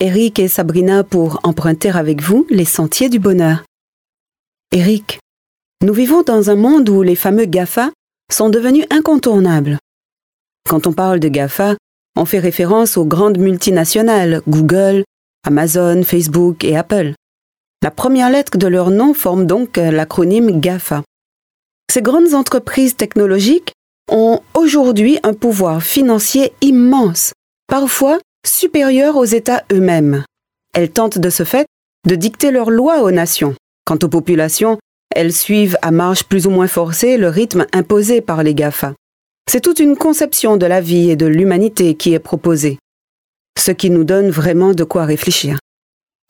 Eric et Sabrina pour emprunter avec vous les sentiers du bonheur. Eric, nous vivons dans un monde où les fameux GAFA sont devenus incontournables. Quand on parle de GAFA, on fait référence aux grandes multinationales Google, Amazon, Facebook et Apple. La première lettre de leur nom forme donc l'acronyme GAFA. Ces grandes entreprises technologiques ont aujourd'hui un pouvoir financier immense, parfois supérieur aux États eux-mêmes. Elles tentent de ce fait de dicter leurs lois aux nations. Quant aux populations, elles suivent à marche plus ou moins forcée le rythme imposé par les GAFA. C'est toute une conception de la vie et de l'humanité qui est proposée, ce qui nous donne vraiment de quoi réfléchir.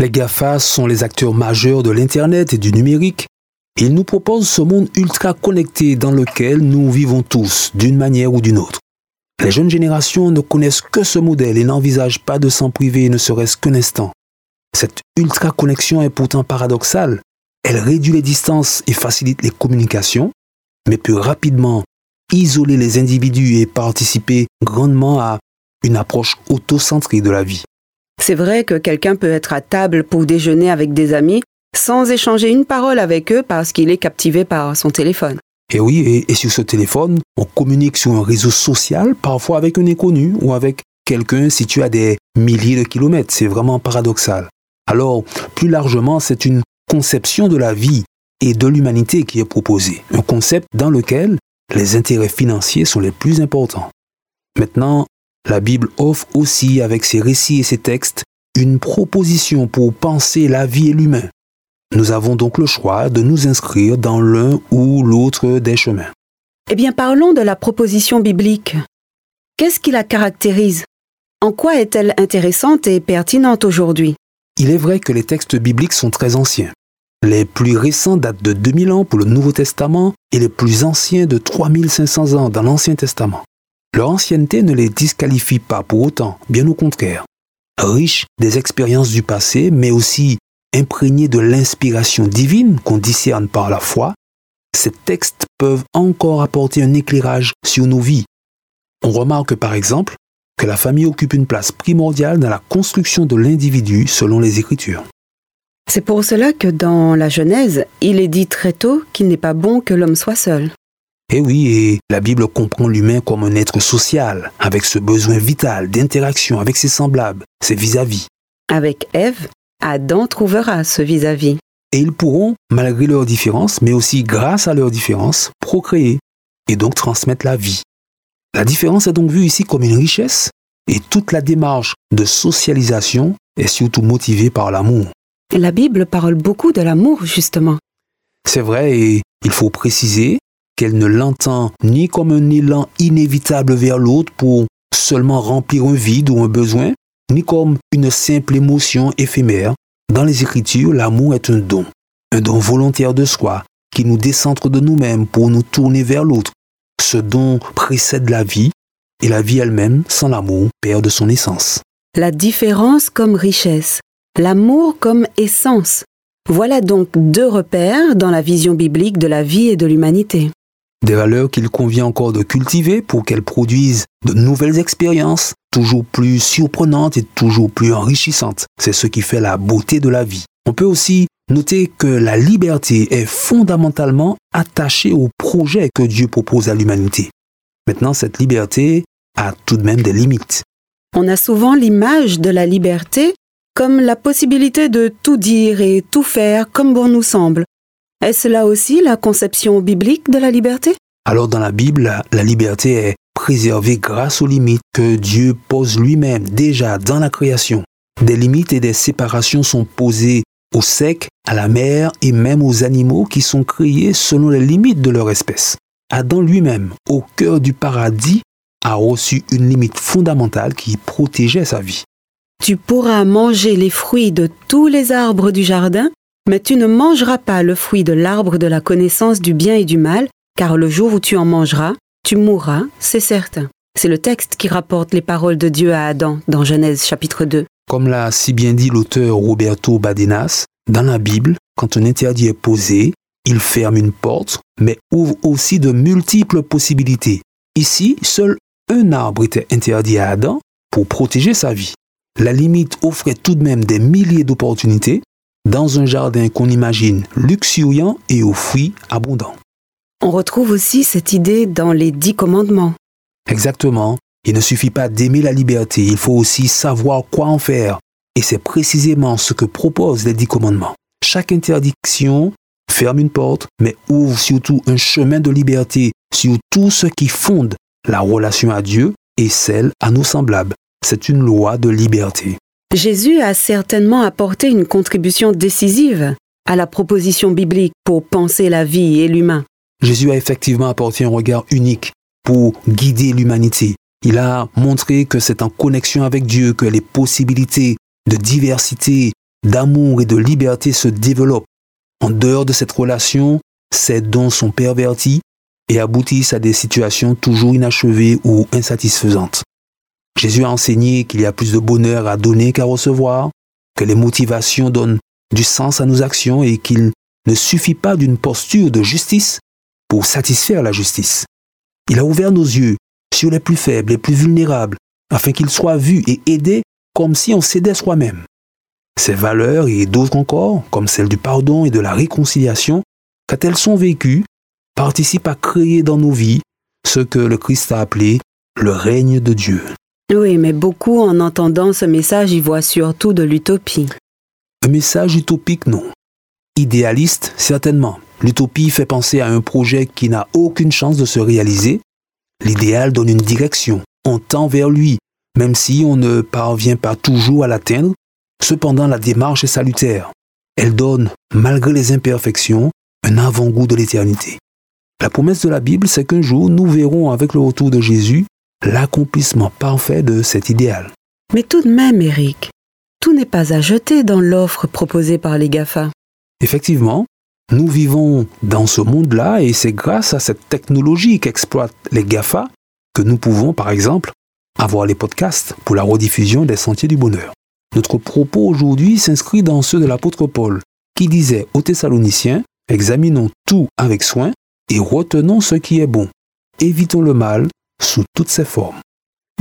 Les GAFA sont les acteurs majeurs de l'Internet et du numérique. Ils nous proposent ce monde ultra connecté dans lequel nous vivons tous, d'une manière ou d'une autre. Les jeunes générations ne connaissent que ce modèle et n'envisagent pas de s'en priver ne serait-ce qu'un instant. Cette ultra connexion est pourtant paradoxale. Elle réduit les distances et facilite les communications, mais peut rapidement isoler les individus et participer grandement à une approche autocentrée de la vie. C'est vrai que quelqu'un peut être à table pour déjeuner avec des amis sans échanger une parole avec eux parce qu'il est captivé par son téléphone. Et oui, et, sur ce téléphone, on communique sur un réseau social, parfois avec un inconnu ou avec quelqu'un situé à des milliers de kilomètres. C'est vraiment paradoxal. Alors, plus largement, c'est une conception de la vie et de l'humanité qui est proposée. Un concept dans lequel les intérêts financiers sont les plus importants. Maintenant, la Bible offre aussi, avec ses récits et ses textes, une proposition pour penser la vie et l'humain. Nous avons donc le choix de nous inscrire dans l'un ou l'autre des chemins. Eh bien, parlons de la proposition biblique. Qu'est-ce qui la caractérise? En quoi est-elle intéressante et pertinente aujourd'hui? Il est vrai que les textes bibliques sont très anciens. Les plus récents datent de 2000 ans pour le Nouveau Testament et les plus anciens de 3500 ans dans l'Ancien Testament. Leur ancienneté ne les disqualifie pas pour autant, bien au contraire. Riches des expériences du passé, mais aussi imprégnés de l'inspiration divine qu'on discerne par la foi, ces textes peuvent encore apporter un éclairage sur nos vies. On remarque par exemple que la famille occupe une place primordiale dans la construction de l'individu selon les Écritures. C'est pour cela que dans la Genèse, il est dit très tôt qu'il n'est pas bon que l'homme soit seul. Et oui, et la Bible comprend l'humain comme un être social, avec ce besoin vital d'interaction avec ses semblables, ses vis-à-vis. Avec Ève, Adam trouvera ce vis-à-vis. Et ils pourront, malgré leurs différences, mais aussi grâce à leurs différences, procréer et donc transmettre la vie. La différence est donc vue ici comme une richesse et toute la démarche de socialisation est surtout motivée par l'amour. La Bible parle beaucoup de l'amour, justement. C'est vrai et il faut préciser qu'elle ne l'entend ni comme un élan inévitable vers l'autre pour seulement remplir un vide ou un besoin, ni comme une simple émotion éphémère. Dans les Écritures, l'amour est un don, un don volontaire de soi, qui nous décentre de nous-mêmes pour nous tourner vers l'autre. Ce don précède la vie, et la vie elle-même, sans l'amour, perd de son essence. La différence comme richesse, l'amour comme essence. Voilà donc deux repères dans la vision biblique de la vie et de l'humanité. Des valeurs qu'il convient encore de cultiver pour qu'elles produisent de nouvelles expériences, toujours plus surprenantes et toujours plus enrichissantes. C'est ce qui fait la beauté de la vie. On peut aussi noter que la liberté est fondamentalement attachée au projet que Dieu propose à l'humanité. Maintenant, cette liberté a tout de même des limites. On a souvent l'image de la liberté comme la possibilité de tout dire et tout faire comme bon nous semble. Est-ce là aussi la conception biblique de la liberté? Alors dans la Bible, la liberté est préservée grâce aux limites que Dieu pose lui-même déjà dans la création. Des limites et des séparations sont posées au sec, à la mer et même aux animaux qui sont créés selon les limites de leur espèce. Adam lui-même, au cœur du paradis, a reçu une limite fondamentale qui protégeait sa vie. Tu pourras manger les fruits de tous les arbres du jardin, mais tu ne mangeras pas le fruit de l'arbre de la connaissance du bien et du mal, car le jour où tu en mangeras, tu mourras, c'est certain. C'est le texte qui rapporte les paroles de Dieu à Adam dans Genèse chapitre 2. Comme l'a si bien dit l'auteur Roberto Badenas, dans la Bible, quand un interdit est posé, il ferme une porte, mais ouvre aussi de multiples possibilités. Ici, seul un arbre était interdit à Adam pour protéger sa vie. La limite offrait tout de même des milliers d'opportunités dans un jardin qu'on imagine luxuriant et aux fruits abondants. On retrouve aussi cette idée dans les dix commandements. Exactement. Il ne suffit pas d'aimer la liberté, il faut aussi savoir quoi en faire. Et c'est précisément ce que proposent les dix commandements. Chaque interdiction ferme une porte, mais ouvre surtout un chemin de liberté sur tout ce qui fonde la relation à Dieu et celle à nos semblables. C'est une loi de liberté. Jésus a certainement apporté une contribution décisive à la proposition biblique pour penser la vie et l'humain. Jésus a effectivement apporté un regard unique pour guider l'humanité. Il a montré que c'est en connexion avec Dieu que les possibilités de diversité, d'amour et de liberté se développent. En dehors de cette relation, ces dons sont pervertis et aboutissent à des situations toujours inachevées ou insatisfaisantes. Jésus a enseigné qu'il y a plus de bonheur à donner qu'à recevoir, que les motivations donnent du sens à nos actions et qu'il ne suffit pas d'une posture de justice pour satisfaire la justice. Il a ouvert nos yeux sur les plus faibles, les plus vulnérables, afin qu'ils soient vus et aidés comme si on s'aidait soi-même. Ces valeurs et d'autres encore, comme celle du pardon et de la réconciliation, quand elles sont vécues, participent à créer dans nos vies ce que le Christ a appelé le règne de Dieu. Oui, mais beaucoup en entendant ce message y voient surtout de l'utopie. Un message utopique, non. Idéaliste, certainement. L'utopie fait penser à un projet qui n'a aucune chance de se réaliser. L'idéal donne une direction, on tend vers lui, même si on ne parvient pas toujours à l'atteindre. Cependant, la démarche est salutaire. Elle donne, malgré les imperfections, un avant-goût de l'éternité. La promesse de la Bible, c'est qu'un jour, nous verrons avec le retour de Jésus l'accomplissement parfait de cet idéal. Mais tout de même, Eric, tout n'est pas à jeter dans l'offre proposée par les GAFA. Effectivement, nous vivons dans ce monde-là et c'est grâce à cette technologie qu'exploitent les GAFA que nous pouvons, par exemple, avoir les podcasts pour la rediffusion des Sentiers du Bonheur. Notre propos aujourd'hui s'inscrit dans ceux de l'apôtre Paul, qui disait aux Thessaloniciens, examinons tout avec soin et retenons ce qui est bon. Évitons le mal sous toutes ses formes.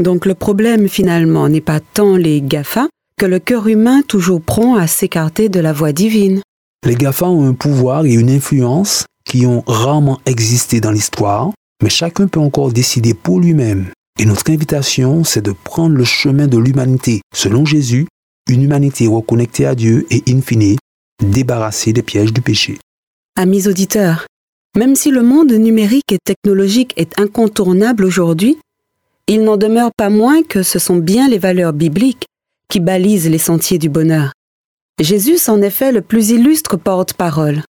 Donc le problème finalement n'est pas tant les GAFA que le cœur humain toujours prompt à s'écarter de la voie divine. Les GAFA ont un pouvoir et une influence qui ont rarement existé dans l'histoire, mais chacun peut encore décider pour lui-même. Et notre invitation, c'est de prendre le chemin de l'humanité, selon Jésus, une humanité reconnectée à Dieu et in fine, débarrassée des pièges du péché. Amis auditeurs, même si le monde numérique et technologique est incontournable aujourd'hui, il n'en demeure pas moins que ce sont bien les valeurs bibliques qui balisent les sentiers du bonheur. Jésus en est fait le plus illustre porte-parole,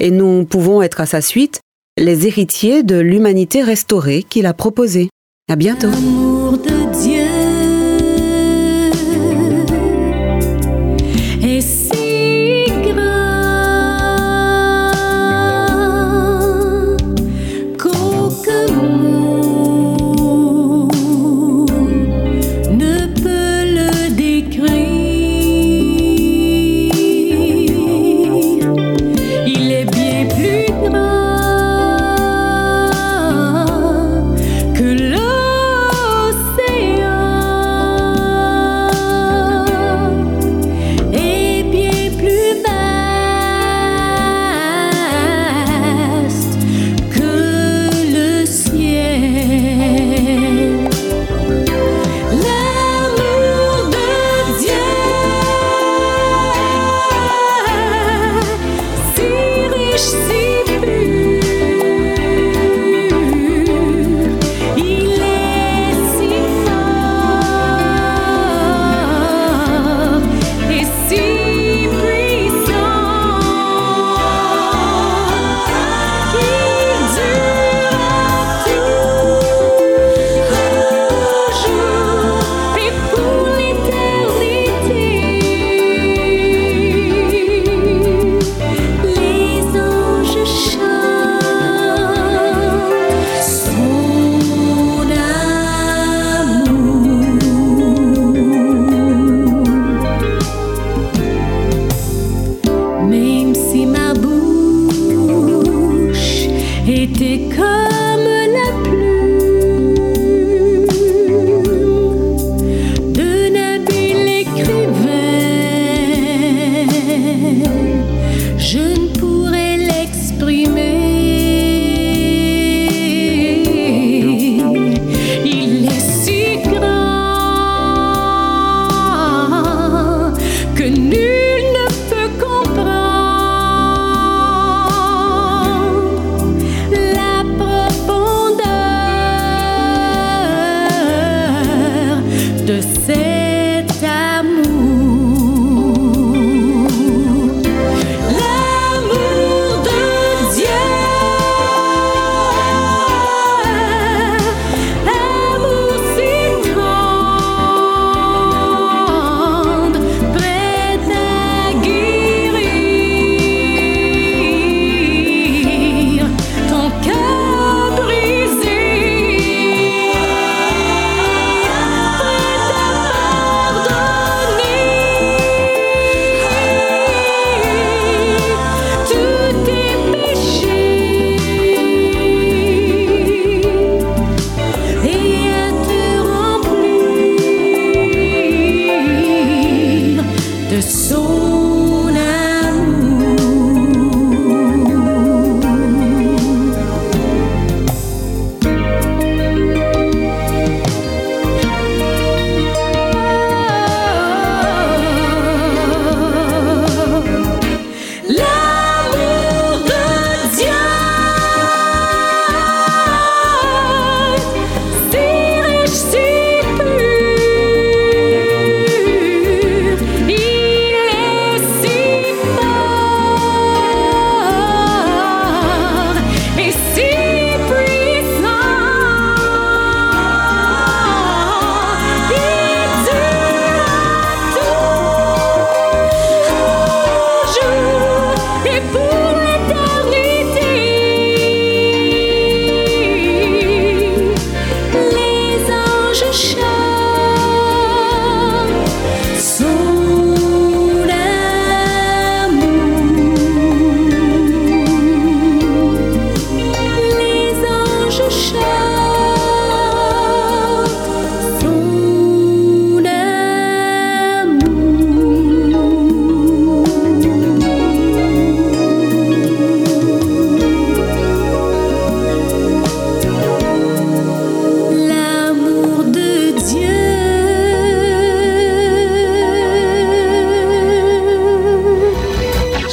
et nous pouvons être à sa suite les héritiers de l'humanité restaurée qu'il a proposée. À bientôt.